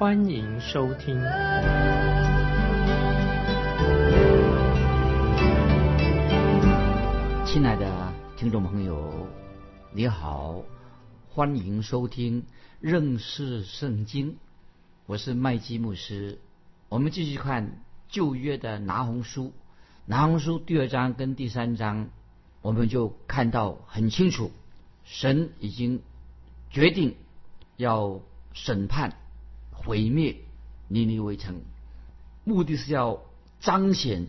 欢迎收听。亲爱的听众朋友，你好，欢迎收听认识圣经。我是麦基牧师。我们继续看旧约的拿红书。拿红书第二章跟第三章，我们就看到很清楚，神已经决定要审判、毁灭尼尼微城，目的是要彰显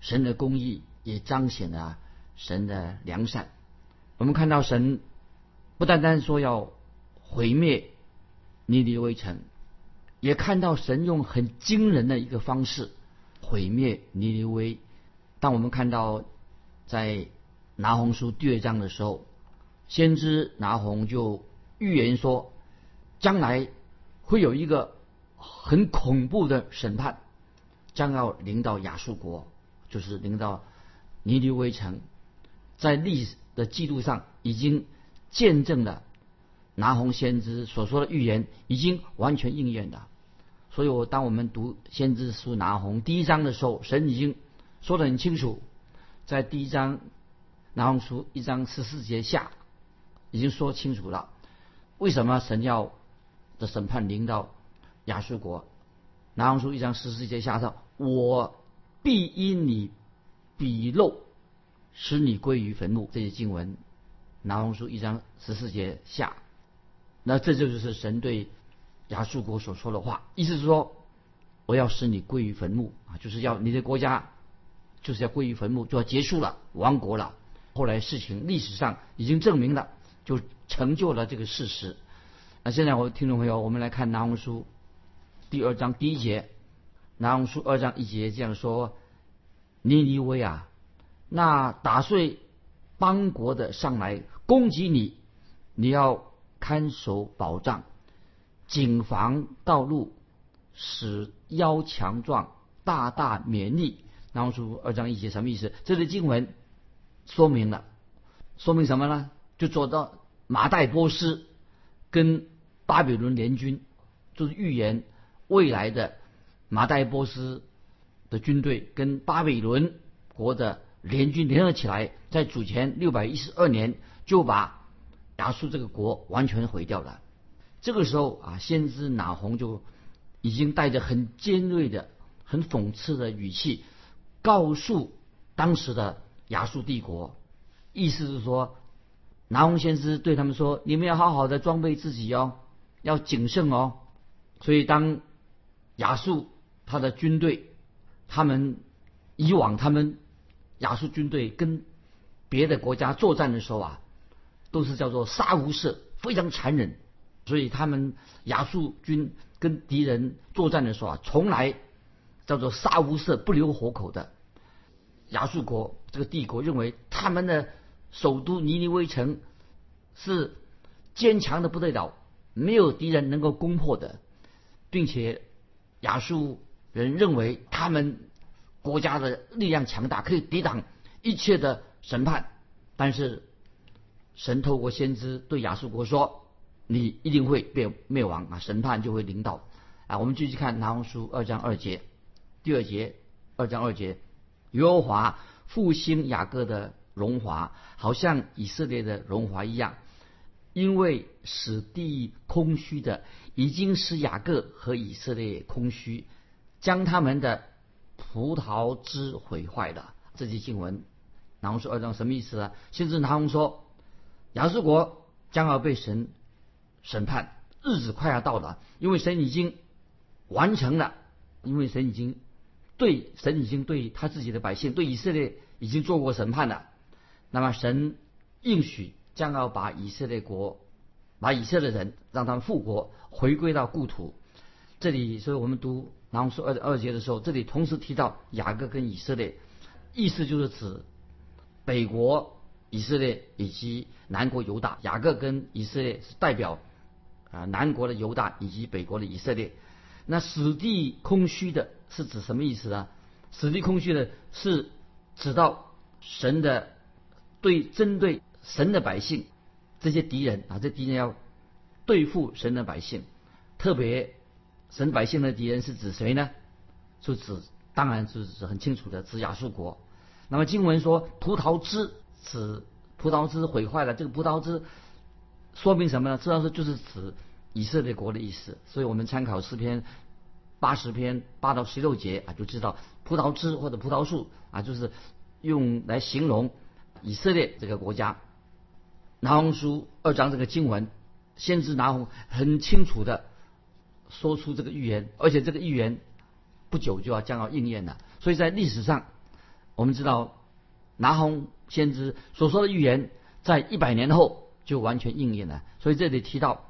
神的公义，也彰显了神的良善。我们看到神不单单说要毁灭尼尼微城，也看到神用很惊人的一个方式毁灭尼尼微。当我们看到在拿红书第二章的时候，先知拿红就预言说，将来会有一个很恐怖的审判，将要临到亚述国，就是临到尼尼微城，在历史的记录上已经见证了拿红先知所说的预言已经完全应验了。所以，我当我们读先知书拿红第一章的时候，神已经。说得很清楚，在第一章拿红书一章十四节下，已经说清楚了，为什么神要的审判临到亚述国？拿红书一章十四节下说：“我必因你鄙陋，使你归于坟墓。”这些经文，拿红书一章十四节下，那这就是神对亚述国所说的话，意思是说，我要使你归于坟墓啊，就是要你的国家。就是要归于坟墓，就要结束了，亡国了。后来事情历史上已经证明了，就成就了这个事实。那现在我听众朋友，我们来看《南红书》第二章第一节，《南红书》二章一节这样说：“尼尼微啊，那打碎邦国的上来攻击你，你要看守保障，谨防道路，使腰强壮，大大勉励。”然后书二章一节什么意思？这里经文说明了，说明什么呢？就做到马代波斯跟巴比伦联军，就是预言未来的马代波斯的军队跟巴比伦国的联军联合起来，在主前六百一十二年就把亚述这个国完全毁掉了。这个时候啊，先知拿红就已经带着很尖锐的、很讽刺的语气。告诉当时的亚述帝国，意思是说，拿红先知对他们说：“你们要好好的装备自己哦，要谨慎哦。”所以，当亚述他的军队，他们以往他们亚述军队跟别的国家作战的时候啊，都是叫做杀无赦，非常残忍。所以，他们亚述军跟敌人作战的时候啊，从来。叫做杀无赦、不留活口的亚述国这个帝国认为他们的首都尼尼微城是坚强的不得了，没有敌人能够攻破的，并且亚述人认为他们国家的力量强大，可以抵挡一切的审判。但是神透过先知对亚述国说：“你一定会被灭亡啊，审判就会临到啊。”我们继续看拿红书二章二节。第二节，二章二节，耶和华复兴雅各的荣华，好像以色列的荣华一样，因为使地空虚的，已经使雅各和以色列空虚，将他们的葡萄枝毁坏了。这些经文，然后说二章什么意思呢？先知拿红说，亚述国将要被神审判，日子快要到了，因为神已经完成了，因为神已经。对神已经对他自己的百姓，对以色列已经做过审判了。那么神应许将要把以色列国，把以色列人让他们复国，回归到故土。这里，所以我们读然后说二二节的时候，这里同时提到雅各跟以色列，意思就是指北国以色列以及南国犹大。雅各跟以色列是代表啊南国的犹大以及北国的以色列。那死地空虚的是指什么意思呢？死地空虚的是指到神的对针对神的百姓这些敌人啊，这敌人要对付神的百姓，特别神百姓的敌人是指谁呢？就指当然就是很清楚的指亚述国。那么经文说葡萄枝指葡萄枝毁坏了，这个葡萄枝说明什么呢？这要是就是指。以色列国的意思，所以我们参考诗篇八十篇八到十六节啊，就知道葡萄枝或者葡萄树啊，就是用来形容以色列这个国家。拿红书二章这个经文，先知拿红很清楚的说出这个预言，而且这个预言不久就要将要应验了。所以在历史上，我们知道拿红先知所说的预言，在一百年后就完全应验了。所以这里提到。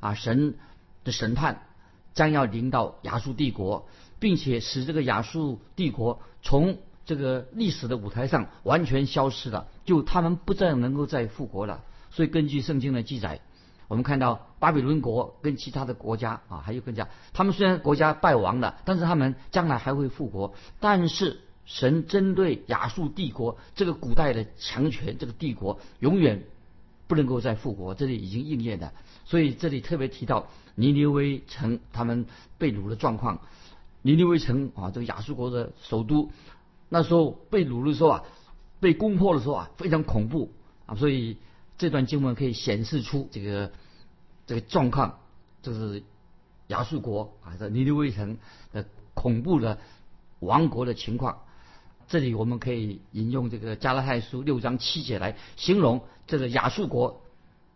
啊，神的审判将要临到亚述帝国，并且使这个亚述帝国从这个历史的舞台上完全消失了，就他们不再能够再复国了。所以根据圣经的记载，我们看到巴比伦国跟其他的国家啊，还有更加，他们虽然国家败亡了，但是他们将来还会复国。但是神针对亚述帝国这个古代的强权，这个帝国永远不能够再复国，这里已经应验的。所以这里特别提到尼尼微城他们被掳的状况。尼尼微城啊，这个亚述国的首都，那时候被掳的时候啊，被攻破的时候啊，非常恐怖啊。所以这段经文可以显示出这个这个状况，就是亚述国啊，这尼尼微城的恐怖的亡国的情况。这里我们可以引用这个加拉太书六章七节来形容这个亚述国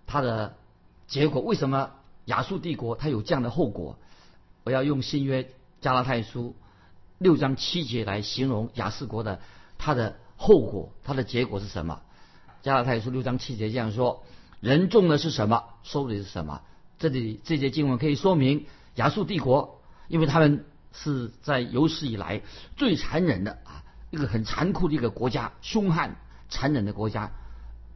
它的。结果为什么亚述帝国它有这样的后果？我要用新约加拉太书六章七节来形容亚述国的它的后果，它的结果是什么？加拉太书六章七节这样说：人种的是什么，收的是什么？这里这节经文可以说明亚述帝国，因为他们是在有史以来最残忍的啊一个很残酷的一个国家，凶悍残忍的国家。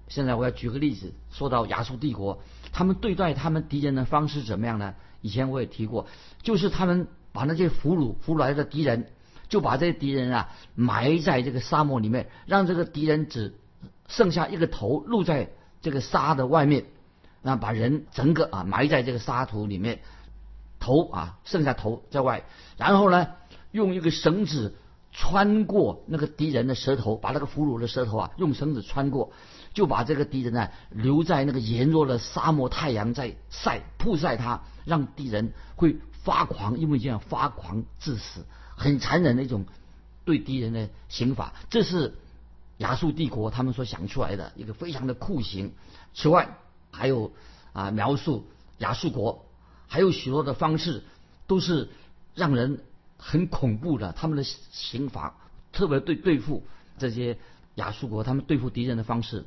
现在我要举个例子，说到亚述帝国。他们对待他们敌人的方式怎么样呢？以前我也提过，就是他们把那些俘虏俘虏来的敌人，就把这些敌人啊埋在这个沙漠里面，让这个敌人只剩下一个头露在这个沙的外面，那把人整个啊埋在这个沙土里面，头啊剩下头在外，然后呢用一个绳子穿过那个敌人的舌头，把那个俘虏的舌头啊用绳子穿过。就把这个敌人呢留在那个炎热的沙漠，太阳在晒，曝晒他，让敌人会发狂，因为这样发狂致死，很残忍的一种对敌人的刑法。这是 亚述帝国他们所想出来的一个非常的酷刑。此外，还有啊描述亚述国还有许多的方式，都是让人很恐怖的。他们的刑法特别对对付这些亚述国，他们对付敌人的方式。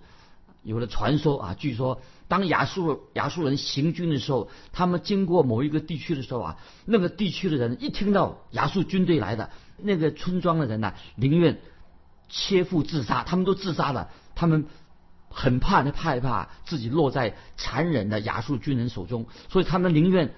有了传说啊，据说当亚述亚述人行军的时候，他们经过某一个地区的时候啊，那个地区的人一听到亚述军队来的，那个村庄的人呢，宁愿切腹自杀，他们都自杀了，他们很怕，害怕自己落在残忍的亚述军人手中，所以他们宁愿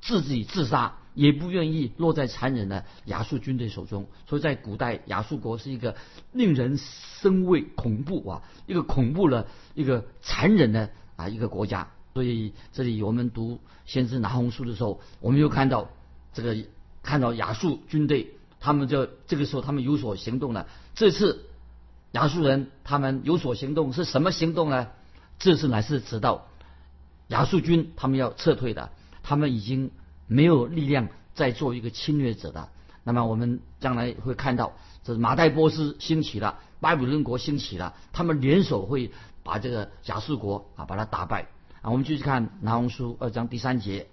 自己自杀。也不愿意落在残忍的亚述军队手中，所以在古代亚述国是一个令人生畏恐怖啊，一个恐怖的、一个残忍的啊一个国家。所以这里我们读先知拿红书的时候，我们又看到这个看到亚述军队，他们就这个时候他们有所行动了。这次亚述人他们有所行动是什么行动呢？这次乃是直到亚述军他们要撤退的，他们已经。没有力量再做一个侵略者的，那么我们将来会看到，这是马代波斯兴起了，巴比伦国兴起了，他们联手会把这个亚述国啊把它打败啊。我们继续看拿红书二章第三节，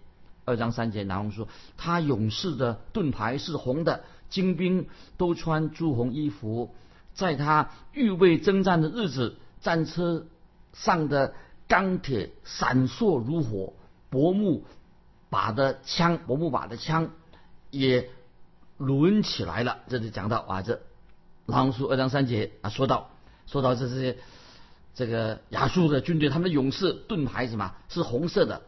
二章三节拿红书，他勇士的盾牌是红的，精兵都穿朱红衣服，在他预备征战的日子，战车上的钢铁闪烁如火，薄木。把的枪，薄木把的枪，也抡起来了。这里讲到啊，这狼书二章三节啊，说到说到这些这个亚述的军队，他们的勇士盾牌什么是红色的？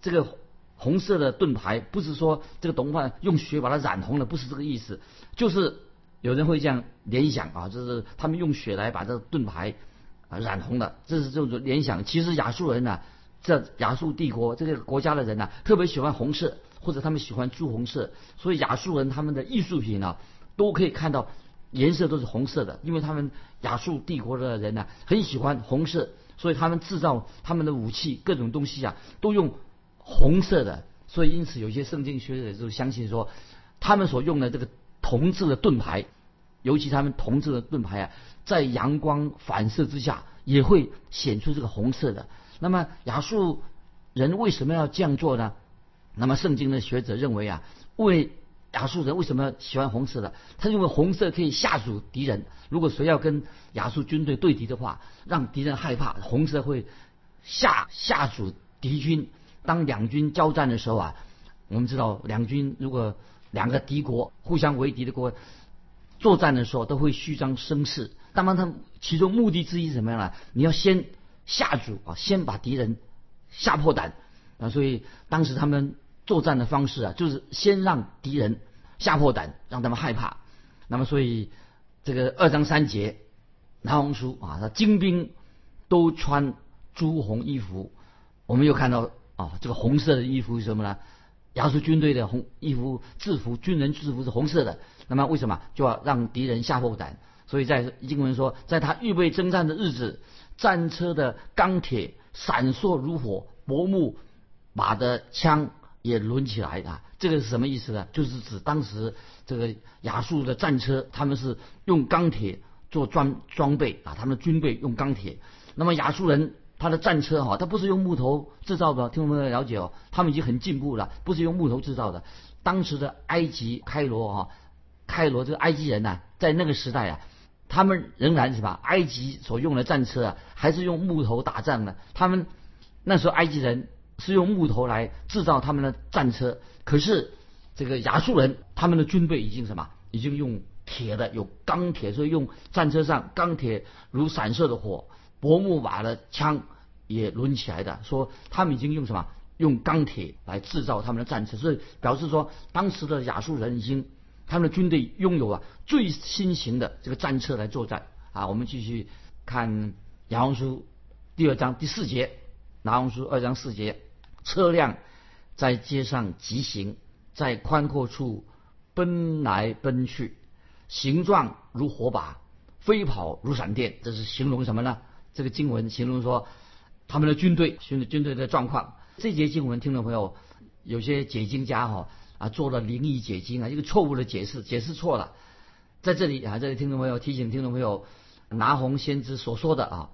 这个红色的盾牌不是说这个东方用血把它染红了，不是这个意思，就是有人会这样联想啊，就是他们用血来把这个盾牌啊染红了，这是这种联想。其实亚述人呢，这亚述帝国这个国家的人呢，特别喜欢红色，或者他们喜欢朱红色，所以亚述人他们的艺术品呢，都可以看到颜色都是红色的，因为他们亚述帝国的人呢，很喜欢红色，所以他们制造他们的武器各种东西啊，都用。红色的，所以因此有些圣经学者就相信说，他们所用的这个铜制的盾牌，尤其他们铜制的盾牌啊，在阳光反射之下也会显出这个红色的。那么亚述人为什么要这样做呢？那么圣经的学者认为啊，为亚述人为什么喜欢红色的？他认为红色可以吓阻敌人。如果谁要跟亚述军队对敌的话，让敌人害怕，红色会吓吓阻敌军。当两军交战的时候啊，我们知道两军如果两个敌国互相为敌的国作战的时候，都会虚张声势。那么，他其中目的之一是什么样呢？你要先吓阻啊，先把敌人吓破胆啊。所以当时他们作战的方式啊，就是先让敌人吓破胆，让他们害怕。那么，所以这个二章三节南红书啊，他精兵都穿朱红衣服，我们又看到。啊，这个红色的衣服是什么呢？亚述军队的红衣服制服，军人制服是红色的。那么为什么就要让敌人吓破胆？所以在经文说，在他预备征战的日子，战车的钢铁闪烁如火，薄木马的枪也抡起来啊！这个是什么意思呢？就是指当时这个亚述的战车，他们是用钢铁做装装备啊，他们的军备用钢铁。那么亚述人。他的战车哈，他不是用木头制造的，听众朋友了解哦，他们已经很进步了，不是用木头制造的。当时的埃及开罗哈，开罗这个埃及人呐，在那个时代啊，他们仍然是吧？埃及所用的战车啊，还是用木头打仗的。他们那时候埃及人是用木头来制造他们的战车，可是这个亚述人他们的军队已经什么？已经用铁的，有钢铁，所以用战车上钢铁如闪烁的火。薄木马的枪也抡起来的，说他们已经用什么？用钢铁来制造他们的战车，所以表示说当时的亚述人已经他们的军队拥有啊最新型的这个战车来作战啊。我们继续看亚红书第二章第四节，拿红书二章四节，车辆在街上疾行，在宽阔处奔来奔去，形状如火把，飞跑如闪电，这是形容什么呢？这个经文形容说，他们的军队，军军队的状况。这节经文，听众朋友，有些解经家哈啊做了灵异解经啊，一个错误的解释，解释错了。在这里啊，这里听众朋友提醒听众朋友，拿红先知所说的啊，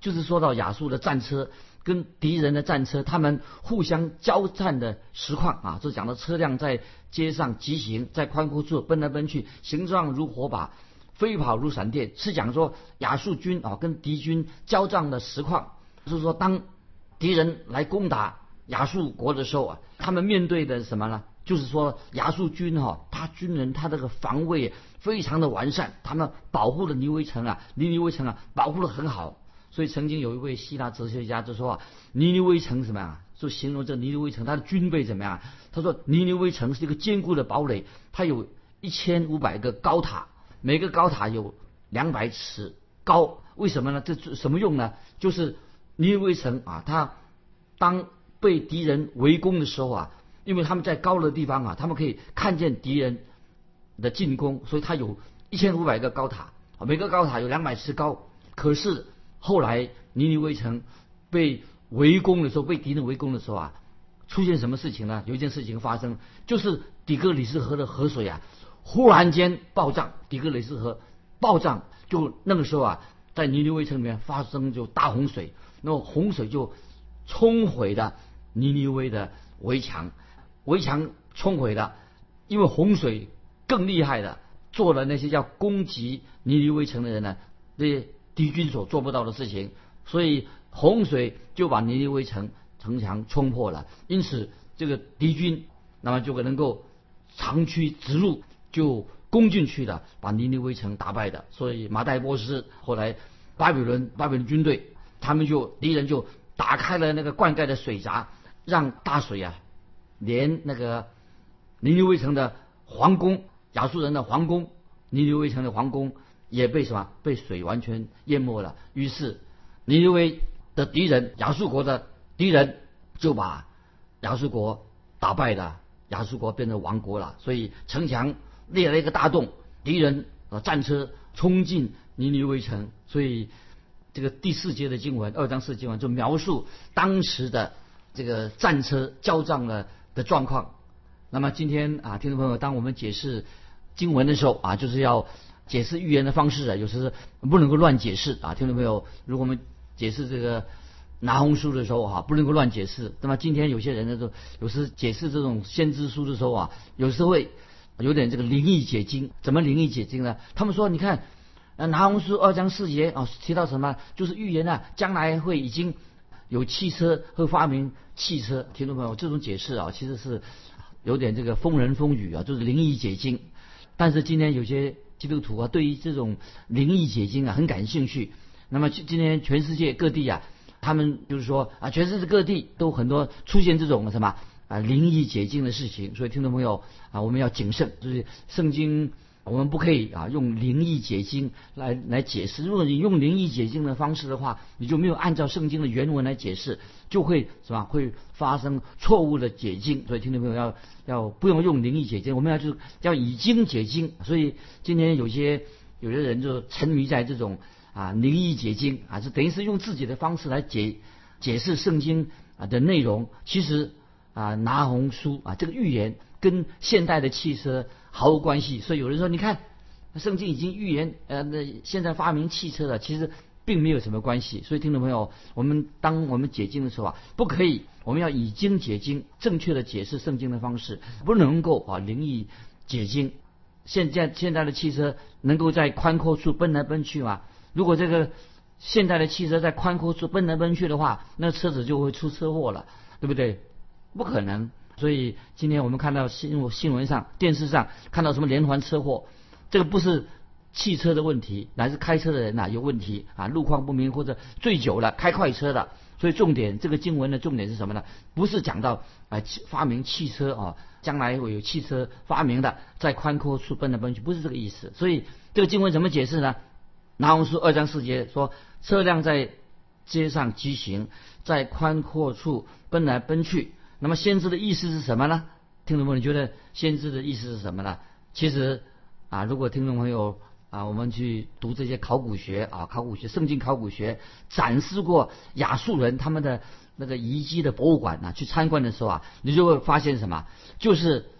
就是说到亚述的战车跟敌人的战车，他们互相交战的实况啊，就讲到车辆在街上疾行，在宽阔处奔来奔去，形状如火把。飞跑如闪电，是讲说亚述军啊跟敌军交战的实况。就是说，当敌人来攻打亚述国的时候啊，他们面对的什么呢？就是说亚述军哈，他军人他这个防卫非常的完善，他们保护的尼维城啊，尼尼微城啊，保护的很好。所以曾经有一位希腊哲学家就说啊，尼尼微城什么呀？就形容这尼尼微城它的军备怎么样？他说尼尼微城是一个坚固的堡垒，它有一千五百个高塔。每个高塔有两百尺高，为什么呢？这什么用呢？就是尼尼微城啊，它当被敌人围攻的时候啊，因为他们在高的地方啊，他们可以看见敌人的进攻，所以它有一千五百个高塔啊，每个高塔有两百尺高。可是后来尼尼微城被围攻的时候，被敌人围攻的时候啊，出现什么事情呢？有一件事情发生，就是底格里斯河的河水啊。忽然间暴涨，底格雷斯河暴涨，就那个时候啊，在尼尼微城里面发生就大洪水，那么洪水就冲毁了尼尼微的围墙，围墙冲毁了，因为洪水更厉害的做了那些要攻击尼尼微城的人呢，这些敌军所做不到的事情，所以洪水就把尼尼微城城墙冲破了，因此这个敌军那么就能够长驱直入。就攻进去了，把尼尼微城打败的。所以马代波斯后来巴比伦巴比伦军队，他们就敌人就打开了那个灌溉的水闸，让大水啊，连那个尼尼微城的皇宫，亚述人的皇宫，尼尼微城的皇宫也被什么被水完全淹没了。于是尼尼微的敌人亚述国的敌人就把亚述国打败了，亚述国变成亡国了。所以城墙裂了一个大洞，敌人啊战车冲进尼尼微城。所以这个第四节的经文，二章四经文就描述当时的这个战车交战了的状况。那么今天啊，听众朋友，当我们解释经文的时候啊，就是要解释预言的方式啊，有时不能够乱解释啊。听众朋友，如果我们解释这个拿红书的时候哈，不能够乱解释。那么今天有些人呢，都有时解释这种先知书的时候啊，有时会有点这个灵异解经。怎么灵异解经呢？他们说，你看，呃，拿红书二章四节啊，提到什么？就是预言啊，将来会已经有汽车会发明汽车。听众朋友，这种解释啊，其实是。有点这个风人风语啊，就是灵异解经。但是今天有些基督徒啊，对于这种灵异解经啊很感兴趣。那么今天全世界各地啊，他们就是说啊，全世界各地都很多出现这种什么啊灵异解经的事情。所以听众朋友啊，我们要谨慎，就是圣经。我们不可以啊用灵异解经来来解释。如果你用灵异解经的方式的话，你就没有按照圣经的原文来解释，就会是吧？会发生错误的解经。所以听众朋友要要不用用灵异解经，我们要就是要以经解经。所以今天有些有些人就沉迷在这种啊灵异解经啊，是等于是用自己的方式来解解释圣经啊的内容。其实啊拿红书啊这个预言跟现代的汽车。毫无关系，所以有人说，你看，圣经已经预言，呃，那现在发明汽车了，其实并没有什么关系。所以听众朋友，我们当我们解经的时候啊，不可以，我们要以经解经，正确的解释圣经的方式，不能够啊灵异解经。现在现在的汽车能够在宽阔处奔来奔去吗？如果这个现在的汽车在宽阔处奔来奔去的话，那车子就会出车祸了，对不对？不可能。所以今天我们看到新新闻上、电视上看到什么连环车祸，这个不是汽车的问题，乃是开车的人呐有问题啊，路况不明或者醉酒了开快车的。所以重点这个经文的重点是什么呢？不是讲到啊发明汽车啊，将来会有汽车发明的，在宽阔处奔来奔去，不是这个意思。所以这个经文怎么解释呢？拿红书二章四节说，车辆在街上疾行，在宽阔处奔来奔去。那么先知的意思是什么呢？听众朋友，你觉得先知的意思是什么呢？其实啊，如果听众朋友啊，我们去读这些考古学啊，考古学、圣经考古学展示过亚述人他们的那个遗迹的博物馆啊，去参观的时候啊，你就会发现什么？就是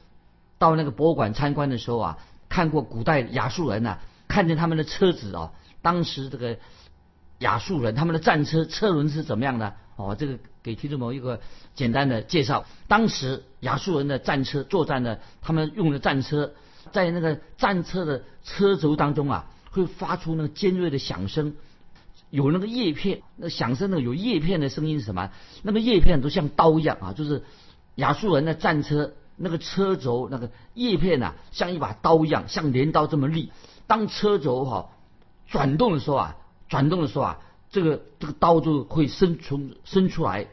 到那个博物馆参观的时候啊，看过古代亚述人呢，看见他们的车子啊，当时这个亚述人他们的战车车轮是怎么样的？哦，这个给听众朋友一个简单的介绍。当时亚述人的战车作战呢，他们用的战车，在那个战车的车轴当中啊，会发出那个尖锐的响声，有那个叶片，那响声呢有叶片的声音是什么？那个叶片都像刀一样啊，就是亚述人的战车那个车轴那个叶片呐，像一把刀一样，像镰刀这么利。当车轴哈转动的时候啊，转动的时候啊。这个这个刀就会伸出伸出来，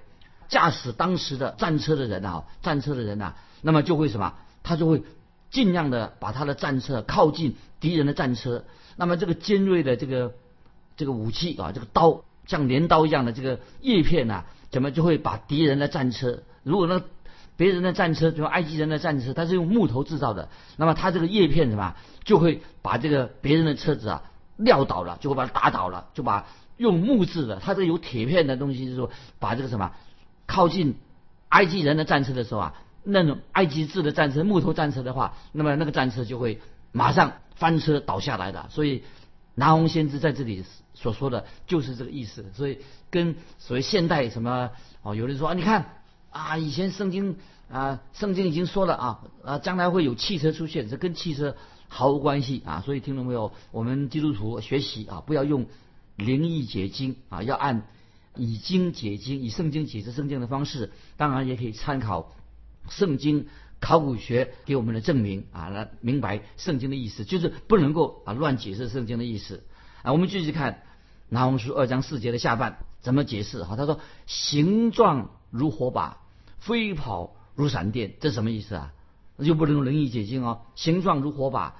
驾驶当时的战车的人啊，战车的人呐，那么就会什么？他就会尽量的把他的战车靠近敌人的战车。那么这个尖锐的这个这个武器啊，这个刀像镰刀一样的这个叶片呐，怎么就会把敌人的战车？如果那别人的战车，就埃及人的战车，它是用木头制造的，那么它这个叶片什么，就会把这个别人的车子啊撂倒了，就会把它打倒了，就把。用木质的，它这个有铁片的东西，就是说把这个什么靠近埃及人的战车的时候啊，那种埃及制的战车、木头战车的话，那么那个战车就会马上翻车倒下来的。所以拿红先知在这里所说的就是这个意思。所以跟所谓现代什么哦，有人说啊，你看啊，以前圣经啊，圣经已经说了啊啊，将来会有汽车出现，这跟汽车毫无关系啊。所以听众朋友？我们基督徒学习啊，不要用。灵异解经啊，要按以经解经，以圣经解释圣经的方式，当然也可以参考圣经考古学给我们的证明啊，来明白圣经的意思，就是不能够啊乱解释圣经的意思啊。我们继续看拿红书二章四节的下半怎么解释？哈，他说形状如火把，飞跑如闪电，这什么意思啊？那就不能用灵异解经哦。形状如火把，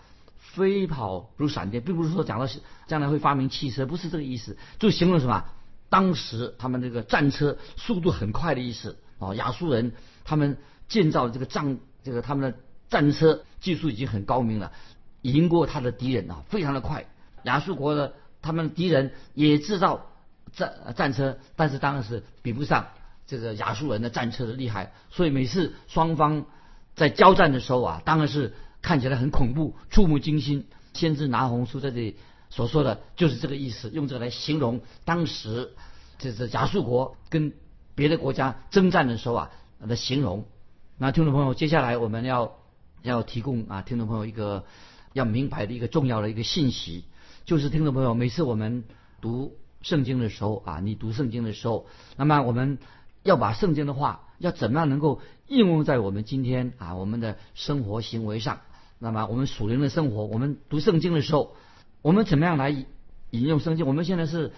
飞跑如闪电，并不是说讲到将来会发明汽车，不是这个意思，就形容什么？当时他们这个战车速度很快的意思哦。亚述人他们建造这个战。这个他们的战车技术已经很高明了，赢过他的敌人啊，非常的快。亚述国的他们敌人也制造战战车，但是当然是比不上这个亚述人的战车的厉害。所以每次双方在交战的时候啊，当然是看起来很恐怖、触目惊心。先知拿红书在这里所说的就是这个意思，用这个来形容当时这是亚述国跟别的国家征战的时候啊的形容。那听众朋友，接下来我们要要提供啊，听众朋友一个要明白的一个重要的一个信息，就是听众朋友，每次我们读圣经的时候啊，你读圣经的时候，那么我们要把圣经的话要怎么样能够应用在我们今天啊我们的生活行为上？那么我们属灵的生活，我们读圣经的时候，我们怎么样来引用圣经？我们现在是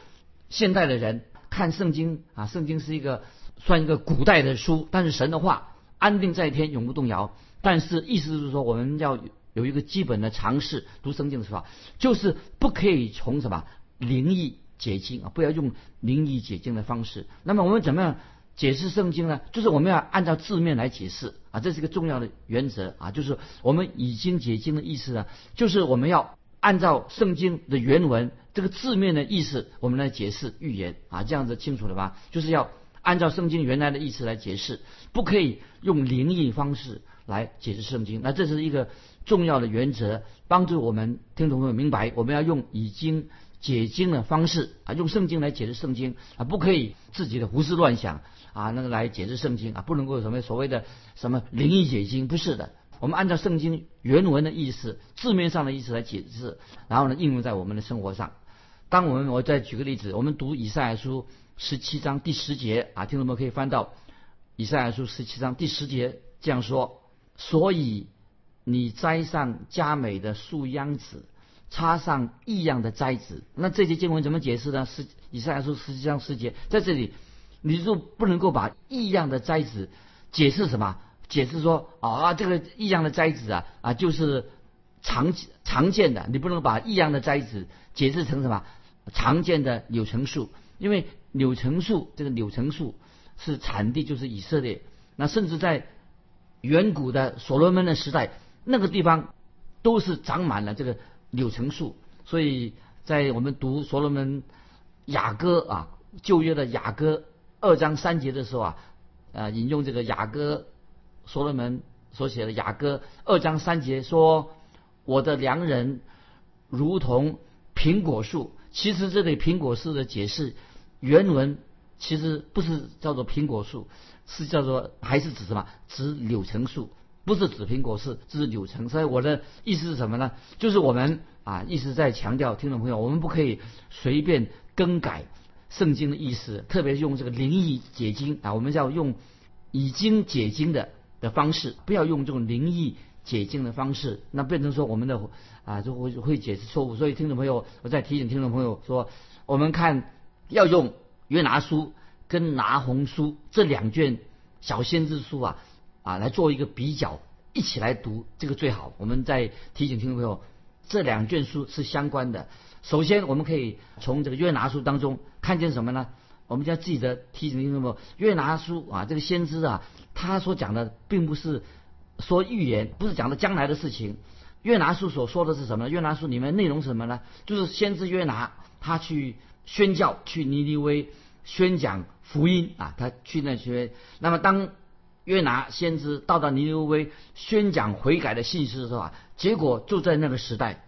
现代的人看圣经啊，圣经是一个算一个古代的书，但是神的话。安定在天，永不动摇。但是意思就是说，我们要有一个基本的常识，读圣经的时候，就是不可以从什么灵异解经啊，不要用灵异解经的方式。那么我们怎么样解释圣经呢？就是我们要按照字面来解释啊，这是一个重要的原则啊。就是我们已经解经的意思呢，就是我们要按照圣经的原文这个字面的意思，我们来解释预言啊，这样子清楚了吧？就是要。按照圣经原来的意思来解释，不可以用灵异方式来解释圣经。那这是一个重要的原则，帮助我们听众朋友明白，我们要用已经解经的方式啊，用圣经来解释圣经啊，不可以自己的胡思乱想啊，那个来解释圣经啊，不能够什么所谓的什么灵异解经，不是的。我们按照圣经原文的意思、字面上的意思来解释，然后呢，应用在我们的生活上。当我们我再举个例子，我们读以赛亚书。十七章第十节啊，听众们可以翻到以赛亚书十七章第十节这样说：所以你栽上佳美的树秧子，插上异样的栽子。那这节经文怎么解释呢？是以赛亚书十七章十节，在这里你就不能够把异样的栽子解释什么？解释说啊，这个异样的栽子啊啊就是常常见的，你不能把异样的栽子解释成什么常见的柳橙树，因为。柳橙树，这个柳橙树是产地就是以色列。那甚至在远古的所罗门的时代，那个地方都是长满了这个柳橙树。所以在我们读所罗门雅歌啊，旧约的雅歌二章三节的时候啊，呃，引用这个雅歌所罗门所写的雅歌二章三节说：“我的良人如同苹果树。”其实这里苹果树的解释。原文其实不是叫做苹果树，是叫做还是指什么？指柳橙树，不是指苹果树，指柳橙。所以我的意思是什么呢？就是我们啊一直在强调，听众朋友，我们不可以随便更改圣经的意思，特别是用这个灵异解经啊，我们要用已经解经的的方式，不要用这种灵异解经的方式，那变成说我们的啊就会会解释错误。所以听众朋友，我再提醒听众朋友说，我们看。要用约拿书跟拿红书这两卷小先知书啊啊来做一个比较，一起来读这个最好。我们再提醒听众朋友，这两卷书是相关的。首先，我们可以从这个约拿书当中看见什么呢？我们要记得提醒听众朋友，约拿书啊，这个先知啊，他所讲的并不是说预言，不是讲的将来的事情。约拿书所说的是什么呢？约拿书里面内容是什么呢？就是先知约拿他去。宣教去尼尼微宣讲福音啊，他去那些。那么当约拿先知到达尼尼微宣讲悔改的信息的时候啊，结果就在那个时代，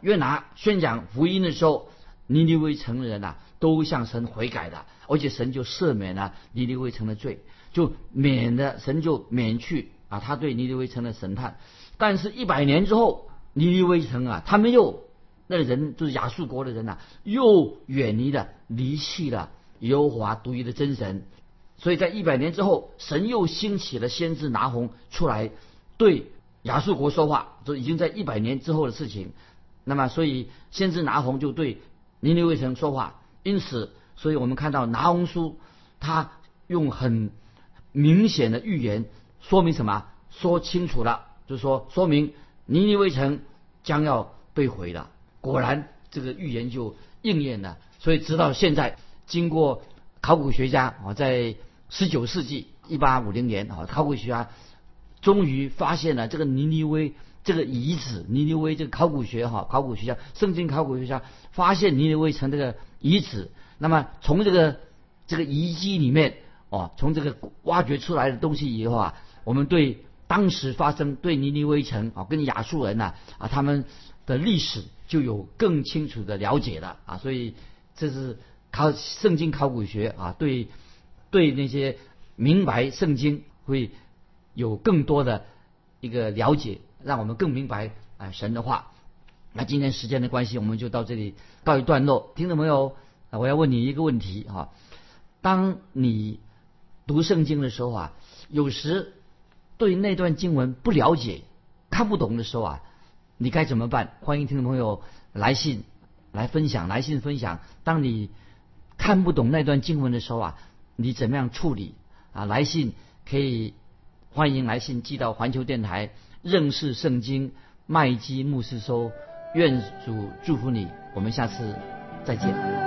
约拿宣讲福音的时候，尼尼微城的人呐都向神悔改的，而且神就赦免了尼尼微城的罪，就免了神就免去啊他对尼尼微城的审判。但是，一百年之后，尼尼微城啊，他们又。那个人就是亚述国的人呐，又远离了、离弃了耶和华独一的真神，所以在一百年之后，神又兴起了先知拿红出来对亚述国说话，这已经在一百年之后的事情。那么，所以先知拿红就对尼尼微城说话。因此，所以我们看到拿红书，他用很明显的预言说明什么？说清楚了，就是说说明尼尼微城将要被毁了。果然，这个预言就应验了。所以，直到现在，经过考古学家啊，在十九世纪一八五零年啊，考古学家终于发现了这个尼尼微这个遗址。尼尼微这个考古学哈，考古学家、圣经考古学家发现尼尼微城这个遗址。那么，从这个这个遗迹里面哦，从这个挖掘出来的东西以后啊，我们对当时发生对尼尼微城啊，跟亚述人呐啊他们的历史就有更清楚的了解了啊，所以。这是考圣经考古学啊，对对那些明白圣经会有更多的一个了解，让我们更明白啊神的话。那今天时间的关系，我们就到这里告一段落。听众朋友，我要问你一个问题哈：当你读圣经的时候啊，有时对那段经文不了解、看不懂的时候啊，你该怎么办？欢迎听众朋友来信。来分享，来信分享。当你看不懂那段经文的时候啊，你怎么样处理啊？来信可以欢迎来信寄到环球电台认识圣经麦基牧师收。愿主祝福你，我们下次再见。